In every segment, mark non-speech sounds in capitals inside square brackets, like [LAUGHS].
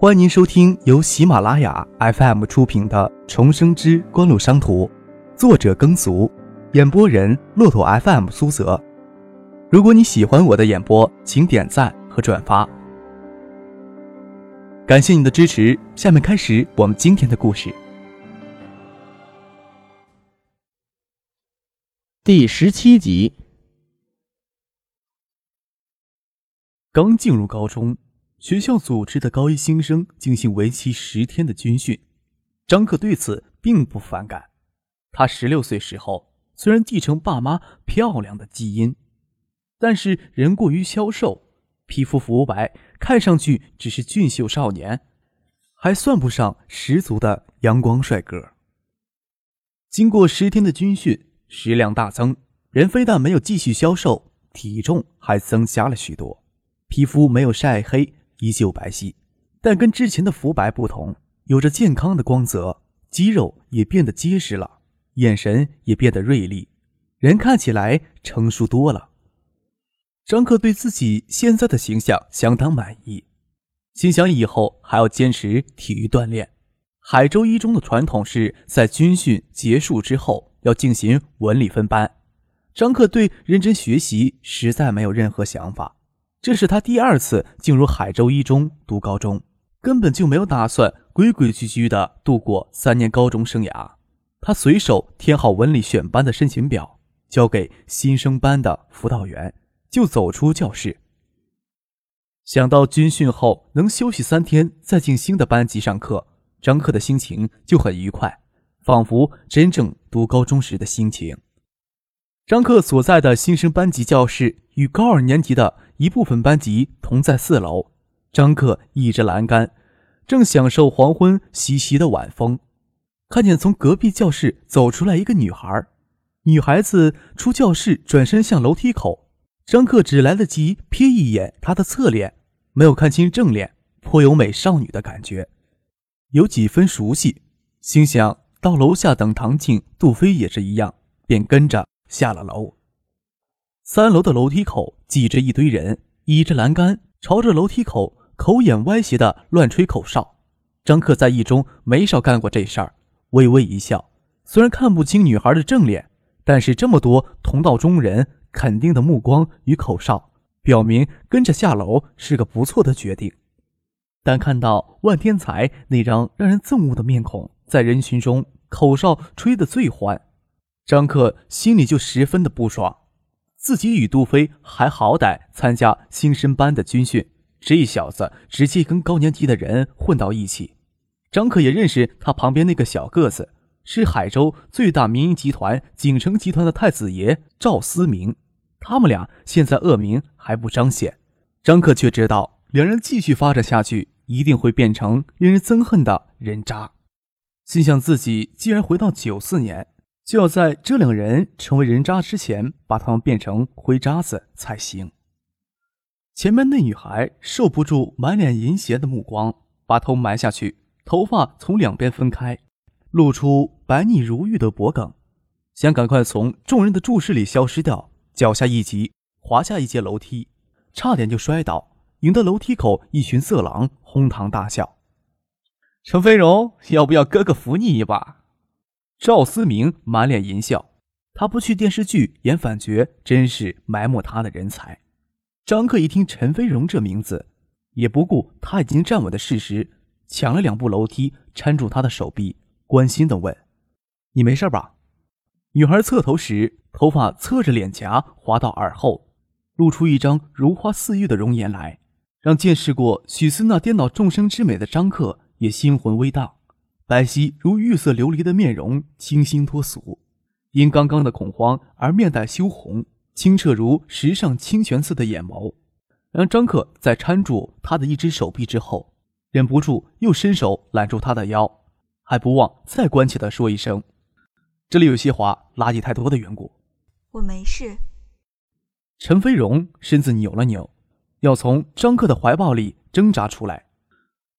欢迎您收听由喜马拉雅 FM 出品的《重生之官路商途》，作者耕俗，演播人骆驼 FM 苏泽。如果你喜欢我的演播，请点赞和转发，感谢你的支持。下面开始我们今天的故事。第十七集。刚进入高中。学校组织的高一新生进行为期十天的军训，张克对此并不反感。他十六岁时候虽然继承爸妈漂亮的基因，但是人过于消瘦，皮肤肤白，看上去只是俊秀少年，还算不上十足的阳光帅哥。经过十天的军训，食量大增，人非但没有继续消瘦，体重还增加了许多，皮肤没有晒黑。依旧白皙，但跟之前的肤白不同，有着健康的光泽，肌肉也变得结实了，眼神也变得锐利，人看起来成熟多了。张克对自己现在的形象相当满意，心想以后还要坚持体育锻炼。海州一中的传统是在军训结束之后要进行文理分班，张克对认真学习实在没有任何想法。这是他第二次进入海州一中读高中，根本就没有打算规规矩矩的度过三年高中生涯。他随手填好文理选班的申请表，交给新生班的辅导员，就走出教室。想到军训后能休息三天，再进新的班级上课，张克的心情就很愉快，仿佛真正读高中时的心情。张克所在的新生班级教室与高二年级的。一部分班级同在四楼，张克倚着栏杆，正享受黄昏习习的晚风，看见从隔壁教室走出来一个女孩。女孩子出教室转身向楼梯口，张克只来得及瞥一眼她的侧脸，没有看清正脸，颇有美少女的感觉，有几分熟悉，心想到楼下等唐静、杜飞也是一样，便跟着下了楼。三楼的楼梯口挤着一堆人，倚着栏杆，朝着楼梯口口眼歪斜的乱吹口哨。张克在一中没少干过这事儿，微微一笑。虽然看不清女孩的正脸，但是这么多同道中人肯定的目光与口哨，表明跟着下楼是个不错的决定。但看到万天才那张让人憎恶的面孔在人群中口哨吹得最欢，张克心里就十分的不爽。自己与杜飞还好歹参加新生班的军训，这小子直接跟高年级的人混到一起。张克也认识他旁边那个小个子，是海州最大民营集团锦城集团的太子爷赵思明。他们俩现在恶名还不彰显，张克却知道两人继续发展下去，一定会变成令人憎恨的人渣。心想自己既然回到九四年。就要在这两人成为人渣之前，把他们变成灰渣子才行。前面那女孩受不住满脸淫邪的目光，把头埋下去，头发从两边分开，露出白腻如玉的脖颈，想赶快从众人的注视里消失掉。脚下一急，滑下一阶楼梯，差点就摔倒，引得楼梯口一群色狼哄堂大笑。陈飞荣，要不要哥哥扶你一把？赵思明满脸淫笑，他不去电视剧演反角，真是埋没他的人才。张克一听陈飞荣这名字，也不顾他已经站稳的事实，抢了两步楼梯，搀住他的手臂，关心的问：“你没事吧？”女孩侧头时，头发侧着脸颊滑到耳后，露出一张如花似玉的容颜来，让见识过许思那颠倒众生之美的张克也心魂微荡。白皙如玉色琉璃的面容清新脱俗，因刚刚的恐慌而面带羞红；清澈如石上清泉似的眼眸，让张克在搀住他的一只手臂之后，忍不住又伸手揽住他的腰，还不忘再关切地说一声：“这里有些滑，垃圾太多的缘故。”我没事。陈飞荣身子扭了扭，要从张克的怀抱里挣扎出来。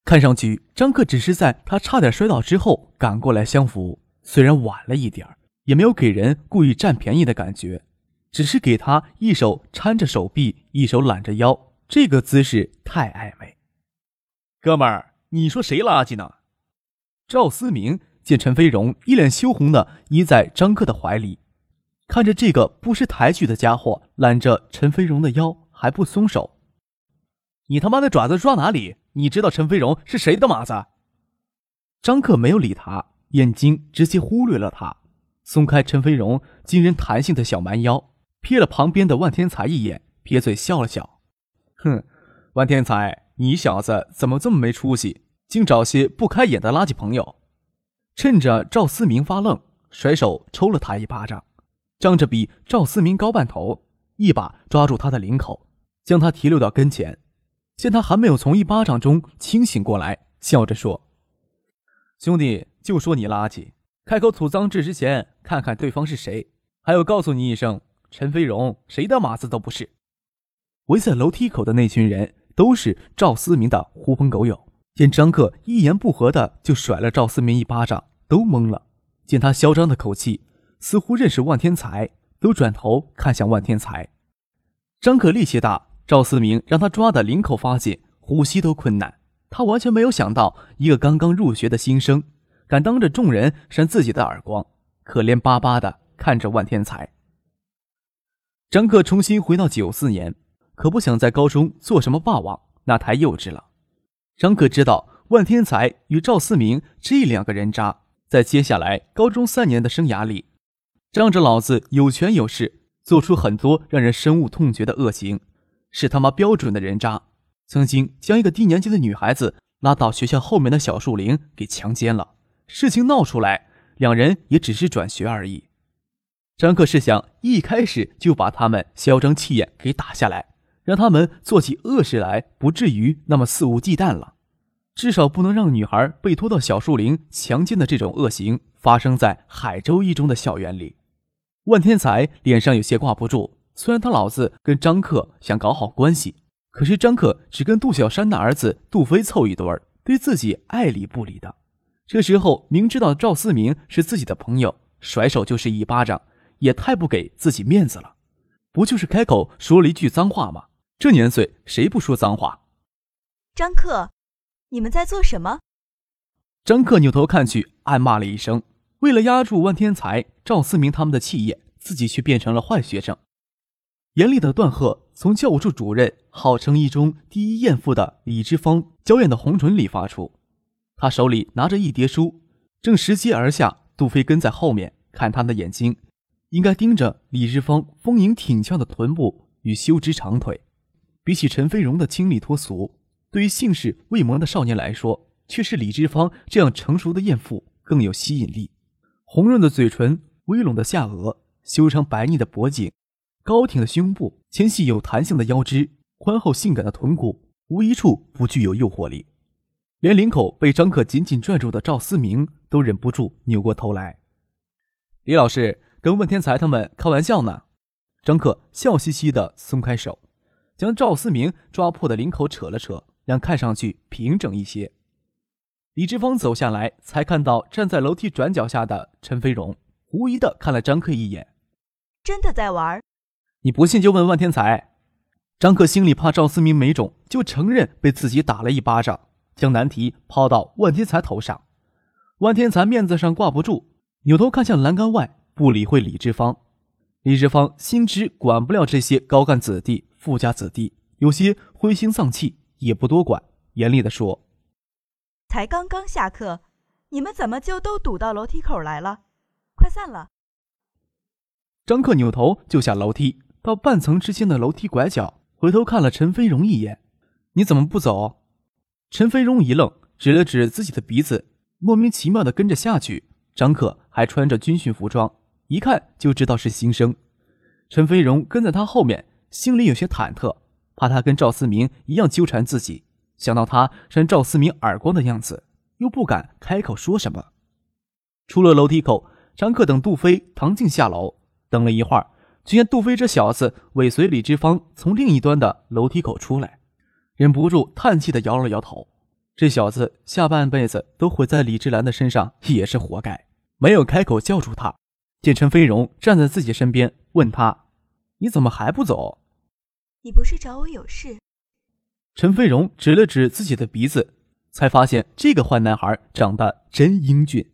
看上去，张克只是在他差点摔倒之后赶过来相扶，虽然晚了一点也没有给人故意占便宜的感觉，只是给他一手搀着手臂，一手揽着腰，这个姿势太暧昧。哥们儿，你说谁垃圾呢？赵思明见陈飞荣一脸羞红的依在张克的怀里，看着这个不识抬举的家伙揽着陈飞荣的腰还不松手，你他妈的爪子抓哪里？你知道陈飞荣是谁的马子？张克没有理他，眼睛直接忽略了他，松开陈飞荣惊人弹性的小蛮腰，瞥了旁边的万天才一眼，撇嘴笑了笑，哼，万天才。你小子怎么这么没出息，竟找些不开眼的垃圾朋友？趁着赵思明发愣，甩手抽了他一巴掌，仗着比赵思明高半头，一把抓住他的领口，将他提溜到跟前。见他还没有从一巴掌中清醒过来，笑着说：“兄弟，就说你垃圾，开口吐脏字之前，看看对方是谁。还有，告诉你一声，陈飞荣谁的马子都不是。”围在楼梯口的那群人。都是赵思明的狐朋狗友，见张克一言不合的就甩了赵思明一巴掌，都懵了。见他嚣张的口气，似乎认识万天才，都转头看向万天才。张克力气大，赵思明让他抓的领口发紧，呼吸都困难。他完全没有想到，一个刚刚入学的新生，敢当着众人扇自己的耳光，可怜巴巴的看着万天才。张克重新回到九四年。可不想在高中做什么霸王，那太幼稚了。张可知道万天才与赵思明这两个人渣，在接下来高中三年的生涯里，仗着老子有权有势，做出很多让人深恶痛绝的恶行，是他妈标准的人渣。曾经将一个低年级的女孩子拉到学校后面的小树林给强奸了，事情闹出来，两人也只是转学而已。张克是想一开始就把他们嚣张气焰给打下来。让他们做起恶事来，不至于那么肆无忌惮了。至少不能让女孩被拖到小树林强奸的这种恶行发生在海州一中的校园里。万天才脸上有些挂不住，虽然他老子跟张克想搞好关系，可是张克只跟杜小山的儿子杜飞凑一堆儿，对自己爱理不理的。这时候明知道赵思明是自己的朋友，甩手就是一巴掌，也太不给自己面子了。不就是开口说了一句脏话吗？这年岁谁不说脏话？张克，你们在做什么？张克扭头看去，暗骂了一声。为了压住万天才、赵思明他们的气焰，自己却变成了坏学生。严厉的断喝从教务处主任、号称一中第一艳妇的李之芳娇艳的红唇里发出。他手里拿着一叠书，正拾阶而下。杜飞跟在后面，看他的眼睛，应该盯着李之芳丰盈挺翘的臀部与修直长腿。比起陈飞荣的清丽脱俗，对于姓氏未萌的少年来说，却是李之芳这样成熟的艳妇更有吸引力。红润的嘴唇，微拢的下颚，修长白腻的脖颈，高挺的胸部，纤细有弹性的腰肢，宽厚性感的臀骨，无一处不具有诱惑力。连领口被张克紧紧拽住的赵思明都忍不住扭过头来。李老师跟问天才他们开玩笑呢。张克笑嘻嘻的松开手。将赵思明抓破的领口扯了扯，让看上去平整一些。李志峰走下来，才看到站在楼梯转角下的陈飞荣，狐疑的看了张克一眼：“真的在玩？你不信就问万天才。”张克心里怕赵思明没种，就承认被自己打了一巴掌，将难题抛到万天才头上。万天才面子上挂不住，扭头看向栏杆外，不理会李志芳。李志芳心知管不了这些高干子弟。富家子弟有些灰心丧气，也不多管，严厉地说：“才刚刚下课，你们怎么就都堵到楼梯口来了？快散了！”张克扭头就下楼梯，到半层之间的楼梯拐角，回头看了陈飞荣一眼：“你怎么不走？”陈飞荣一愣，指了指自己的鼻子，莫名其妙的跟着下去。张克还穿着军训服装，一看就知道是新生。陈飞荣跟在他后面。心里有些忐忑，怕他跟赵思明一样纠缠自己。想到他扇赵思明耳光的样子，又不敢开口说什么。出了楼梯口，张克等杜飞、唐静下楼，等了一会儿，只见杜飞这小子尾随李之芳从另一端的楼梯口出来，忍不住叹气的摇了摇头。这小子下半辈子都毁在李之兰的身上，也是活该。没有开口叫住他，见陈飞荣站在自己身边，问他：“你怎么还不走？”你不是找我有事？陈飞荣指了指自己的鼻子，才发现这个坏男孩长得真英俊。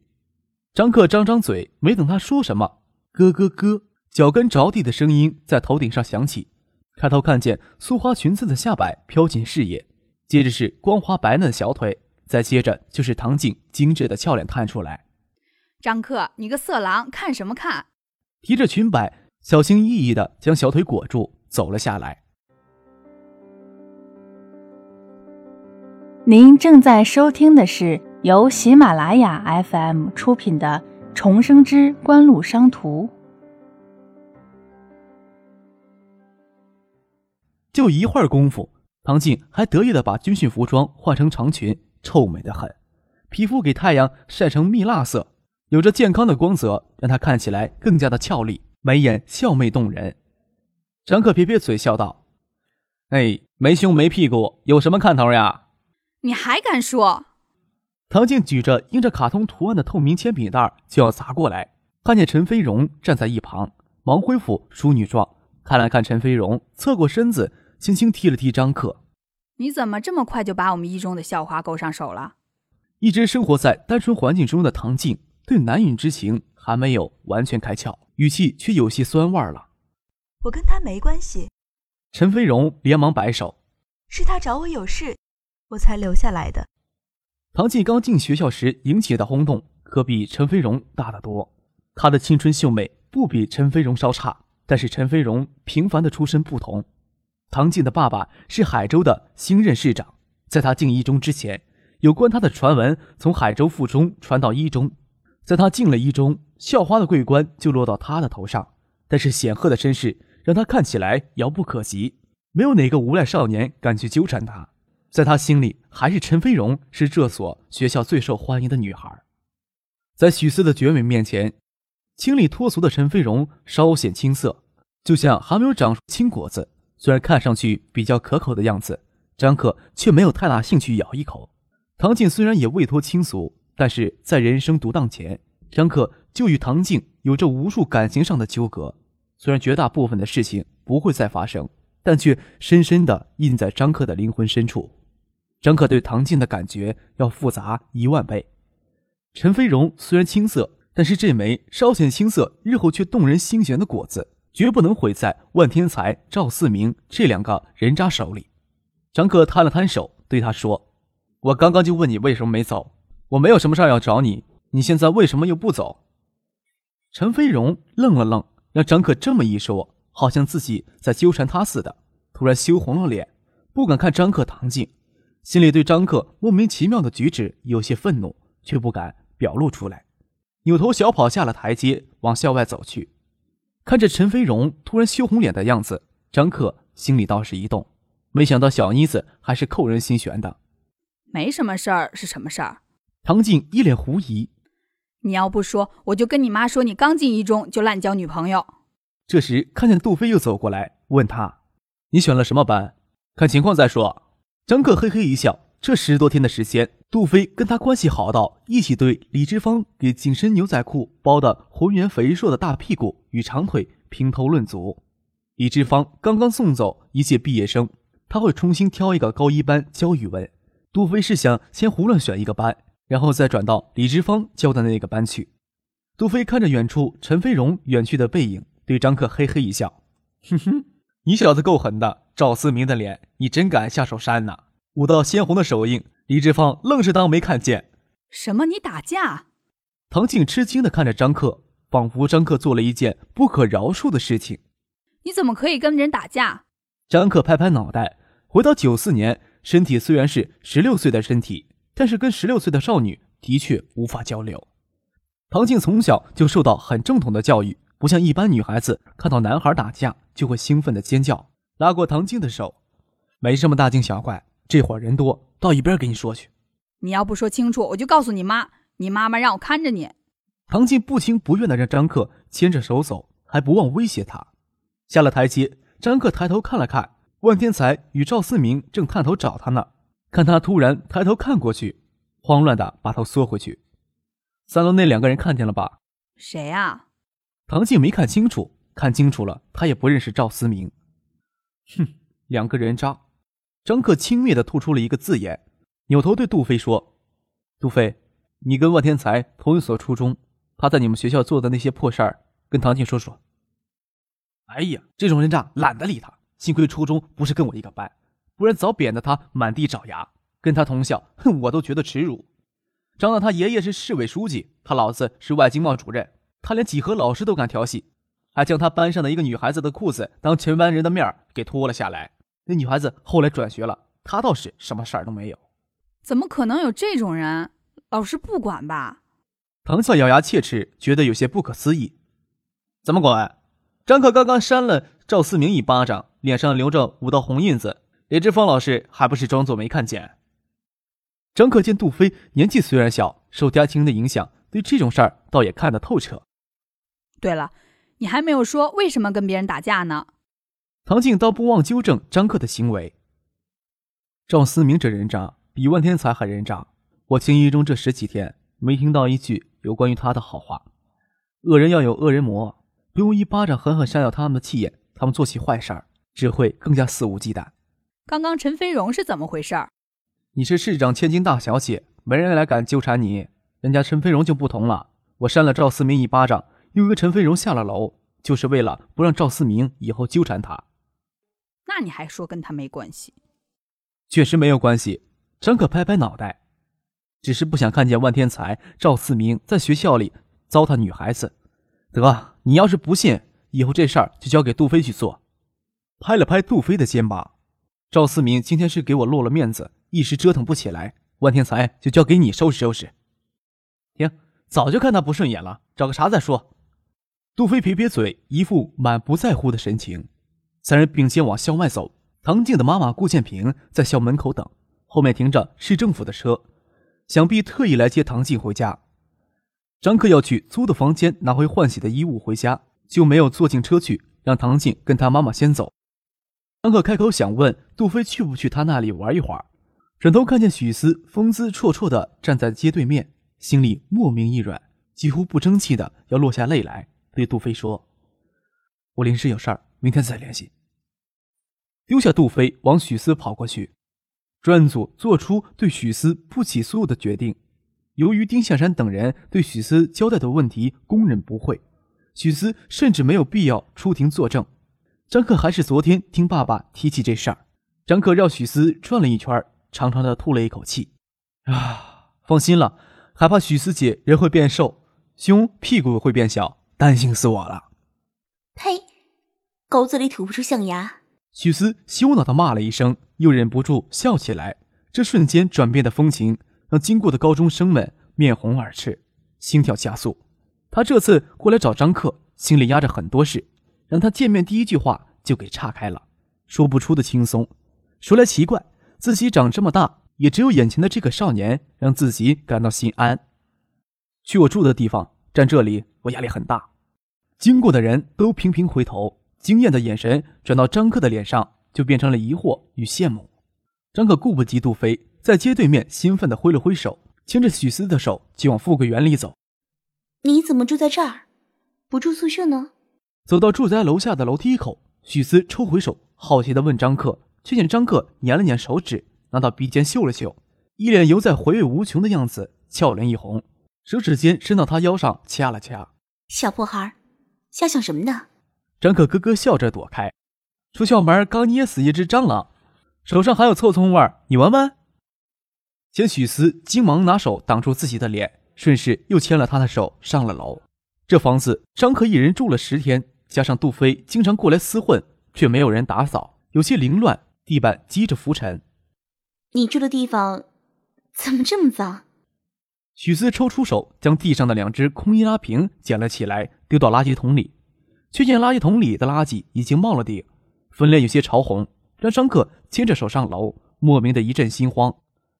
张克张张嘴，没等他说什么，咯咯咯，脚跟着地的声音在头顶上响起。抬头看见素花裙子的下摆飘进视野，接着是光滑白嫩的小腿，再接着就是唐静精致的俏脸探出来。张克，你个色狼，看什么看？提着裙摆，小心翼翼的将小腿裹住，走了下来。您正在收听的是由喜马拉雅 FM 出品的《重生之官路商途》。就一会儿功夫，唐静还得意的把军训服装换成长裙，臭美的很，皮肤给太阳晒成蜜蜡色，有着健康的光泽，让她看起来更加的俏丽，眉眼笑媚动人。张克撇撇嘴笑道：“哎，没胸没屁股，有什么看头呀？”你还敢说？唐静举着印着卡通图案的透明铅笔袋就要砸过来，看见陈飞荣站在一旁，忙恢复淑女状，看了看陈飞荣，侧过身子，轻轻踢了踢张克：“你怎么这么快就把我们一中的校花勾上手了？”一直生活在单纯环境中的唐静，对男女之情还没有完全开窍，语气却有些酸味了：“我跟他没关系。”陈飞荣连忙摆手：“是他找我有事。”我才留下来的。唐静刚进学校时引起的轰动，可比陈飞荣大得多。她的青春秀美不比陈飞荣稍差，但是陈飞荣平凡的出身不同。唐静的爸爸是海州的新任市长，在他进一中之前，有关他的传闻从海州附中传到一中。在他进了一中，校花的桂冠就落到他的头上。但是显赫的身世让他看起来遥不可及，没有哪个无赖少年敢去纠缠他。在他心里，还是陈飞荣是这所学校最受欢迎的女孩。在许思的绝美面前，清丽脱俗的陈飞荣稍显青涩，就像还没有长出青果子。虽然看上去比较可口的样子，张克却没有太大兴趣咬一口。唐静虽然也未脱青俗，但是在人生独当前，张克就与唐静有着无数感情上的纠葛。虽然绝大部分的事情不会再发生，但却深深的印在张克的灵魂深处。张克对唐静的感觉要复杂一万倍。陈飞荣虽然青涩，但是这枚稍显青涩，日后却动人心弦的果子，绝不能毁在万天才、赵四明这两个人渣手里。张克摊了摊手，对他说：“我刚刚就问你为什么没走，我没有什么事要找你，你现在为什么又不走？”陈飞荣愣了愣，让张克这么一说，好像自己在纠缠他似的，突然羞红了脸，不敢看张克、唐静。心里对张克莫名其妙的举止有些愤怒，却不敢表露出来，扭头小跑下了台阶，往校外走去。看着陈飞荣突然羞红脸的样子，张克心里倒是一动，没想到小妮子还是扣人心弦的。没什么事儿是什么事儿？唐静一脸狐疑。你要不说，我就跟你妈说你刚进一中就滥交女朋友。这时看见杜飞又走过来，问他：“你选了什么班？看情况再说。”张克嘿嘿一笑，这十多天的时间，杜飞跟他关系好到一起对李志芳给紧身牛仔裤包的浑圆肥硕的大屁股与长腿评头论足。李志芳刚刚送走一届毕业生，他会重新挑一个高一班教语文。杜飞是想先胡乱选一个班，然后再转到李志芳教的那个班去。杜飞看着远处陈飞荣远去的背影，对张克嘿嘿一笑：“ [LAUGHS] 哼哼。”你小子够狠的，赵思明的脸，你真敢下手扇呐！舞到鲜红的手印，李志芳愣是当没看见。什么？你打架？唐静吃惊的看着张克，仿佛张克做了一件不可饶恕的事情。你怎么可以跟人打架？张克拍拍脑袋，回到九四年，身体虽然是十六岁的身体，但是跟十六岁的少女的确无法交流。唐静从小就受到很正统的教育。不像一般女孩子看到男孩打架就会兴奋的尖叫，拉过唐静的手，没什么大惊小怪。这会儿人多，到一边给你说去。你要不说清楚，我就告诉你妈，你妈妈让我看着你。唐静不情不愿的让张克牵着手走，还不忘威胁他。下了台阶，张克抬头看了看，万天才与赵思明正探头找他呢。看他突然抬头看过去，慌乱的把头缩回去。三楼那两个人看见了吧？谁啊？唐静没看清楚，看清楚了，他也不认识赵思明。哼，两个人渣。张克轻蔑的吐出了一个字眼，扭头对杜飞说：“杜飞，你跟万天才同一所初中，他在你们学校做的那些破事儿，跟唐静说说。”哎呀，这种人渣懒得理他。幸亏初中不是跟我一个班，不然早扁得他满地找牙。跟他同校，哼，我都觉得耻辱。张了他爷爷是市委书记，他老子是外经贸主任，他连几何老师都敢调戏，还将他班上的一个女孩子的裤子当全班人的面给脱了下来。那女孩子后来转学了，她倒是什么事儿都没有。怎么可能有这种人？老师不管吧？唐笑咬牙切齿，觉得有些不可思议。怎么管？张克刚刚扇了赵思明一巴掌，脸上留着五道红印子，李志芳老师还不是装作没看见？张克见杜飞年纪虽然小，受家庭的影响，对这种事儿倒也看得透彻。对了，你还没有说为什么跟别人打架呢？唐静倒不忘纠正张克的行为。赵思明这人渣比万天才还人渣，我记忆中这十几天没听到一句有关于他的好话。恶人要有恶人磨。不用一巴掌狠狠扇掉他们的气焰，他们做起坏事儿只会更加肆无忌惮。刚刚陈飞荣是怎么回事？你是市长千金大小姐，没人来敢纠缠你。人家陈飞荣就不同了，我扇了赵思明一巴掌，又约陈飞荣下了楼，就是为了不让赵思明以后纠缠他。那你还说跟他没关系？确实没有关系。张可拍拍脑袋，只是不想看见万天才、赵四明在学校里糟蹋女孩子。得。你要是不信，以后这事儿就交给杜飞去做。拍了拍杜飞的肩膀，赵四明今天是给我落了面子，一时折腾不起来。万天才就交给你收拾收拾。行，早就看他不顺眼了，找个茬再说。杜飞撇撇嘴，一副满不在乎的神情。三人并肩往校外走。唐静的妈妈顾建平在校门口等，后面停着市政府的车，想必特意来接唐静回家。张克要去租的房间拿回换洗的衣物回家，就没有坐进车去，让唐静跟他妈妈先走。张克开口想问杜飞去不去他那里玩一会儿，转头看见许思风姿绰绰的站在街对面，心里莫名一软，几乎不争气的要落下泪来，对杜飞说：“我临时有事儿，明天再联系。”丢下杜飞，往许思跑过去。专案组做出对许思不起诉的决定。由于丁向山等人对许思交代的问题供认不讳，许思甚至没有必要出庭作证。张克还是昨天听爸爸提起这事儿。张克绕许思转了一圈，长长的吐了一口气：“啊，放心了，害怕许思姐人会变瘦，胸屁股会变小，担心死我了。”呸！狗嘴里吐不出象牙。许思羞恼的骂了一声，又忍不住笑起来。这瞬间转变的风情。让经过的高中生们面红耳赤，心跳加速。他这次过来找张克，心里压着很多事，让他见面第一句话就给岔开了，说不出的轻松。说来奇怪，自己长这么大，也只有眼前的这个少年让自己感到心安。去我住的地方，站这里我压力很大。经过的人都频频回头，惊艳的眼神转到张克的脸上，就变成了疑惑与羡慕。张克顾不及杜飞。在街对面，兴奋地挥了挥手，牵着许思的手就往富贵园里走。你怎么住在这儿，不住宿舍呢？走到住宅楼下的楼梯口，许思抽回手，好奇地问张克，却见张克捻了捻手指，拿到鼻尖嗅了嗅，一脸犹在回味无穷的样子，俏脸一红，手指尖伸到他腰上掐了掐。小破孩，瞎想什么呢？张可咯咯笑着躲开。出校门刚捏死一只蟑螂，手上还有臭葱味儿，你闻闻。见许思急忙拿手挡住自己的脸，顺势又牵了他的手上了楼。这房子张可一人住了十天，加上杜飞经常过来厮混，却没有人打扫，有些凌乱，地板积着浮尘。你住的地方怎么这么脏？许思抽出手，将地上的两只空易拉瓶捡了起来，丢到垃圾桶里，却见垃圾桶里的垃圾已经冒了顶，粉脸有些潮红，让张克牵着手上楼，莫名的一阵心慌。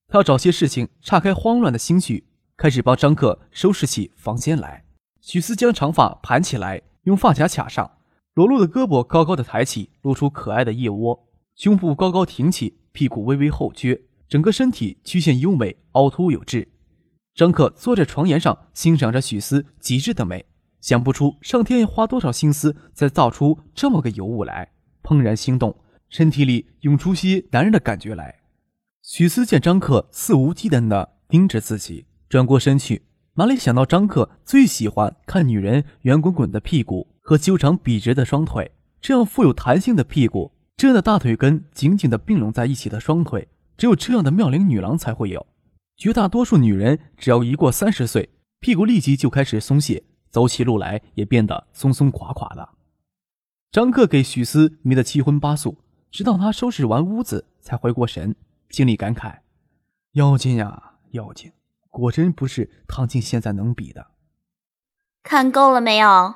他要找些事情岔开慌乱的心绪，开始帮张克收拾起房间来。许思将长发盘起来，用发卡卡上，裸露的胳膊高高的抬起，露出可爱的腋窝，胸部高高挺起，屁股微微后撅，整个身体曲线优美，凹凸有致。张克坐在床沿上，欣赏着许思极致的美，想不出上天要花多少心思才造出这么个尤物来，怦然心动，身体里涌出些男人的感觉来。许思见张克肆无忌惮地盯着自己，转过身去，哪里想到张克最喜欢看女人圆滚滚的屁股和修长笔直的双腿，这样富有弹性的屁股，这样的大腿根紧紧地并拢在一起的双腿，只有这样的妙龄女郎才会有。绝大多数女人只要一过三十岁，屁股立即就开始松懈，走起路来也变得松松垮垮的。张克给许思迷得七荤八素，直到他收拾完屋子才回过神。心里感慨：“妖精呀，妖精，果真不是唐静现在能比的。”看够了没有？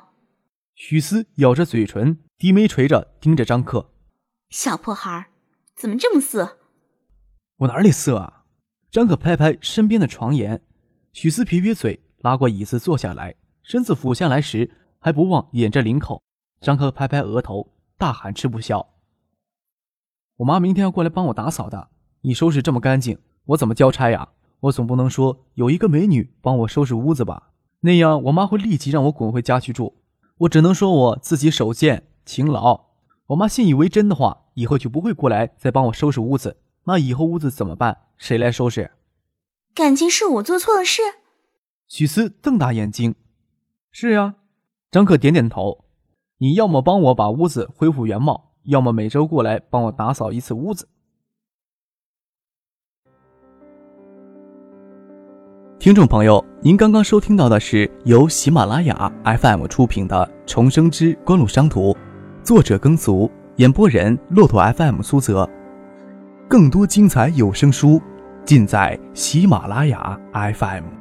许思咬着嘴唇，低眉垂着，盯着张克：“小破孩，怎么这么色？”“我哪里色啊？”张可拍拍身边的床沿，许思撇撇嘴，拉过椅子坐下来，身子俯下来时还不忘掩着领口。张克拍拍额头，大喊：“吃不消！”我妈明天要过来帮我打扫的。你收拾这么干净，我怎么交差呀？我总不能说有一个美女帮我收拾屋子吧？那样我妈会立即让我滚回家去住。我只能说我自己手贱勤劳。我妈信以为真的话，以后就不会过来再帮我收拾屋子。那以后屋子怎么办？谁来收拾？感情是我做错了事？许思瞪大眼睛。是呀，张克点点头。你要么帮我把屋子恢复原貌，要么每周过来帮我打扫一次屋子。听众朋友，您刚刚收听到的是由喜马拉雅 FM 出品的《重生之官路商途》，作者耕俗，演播人骆驼 FM 苏泽。更多精彩有声书，尽在喜马拉雅 FM。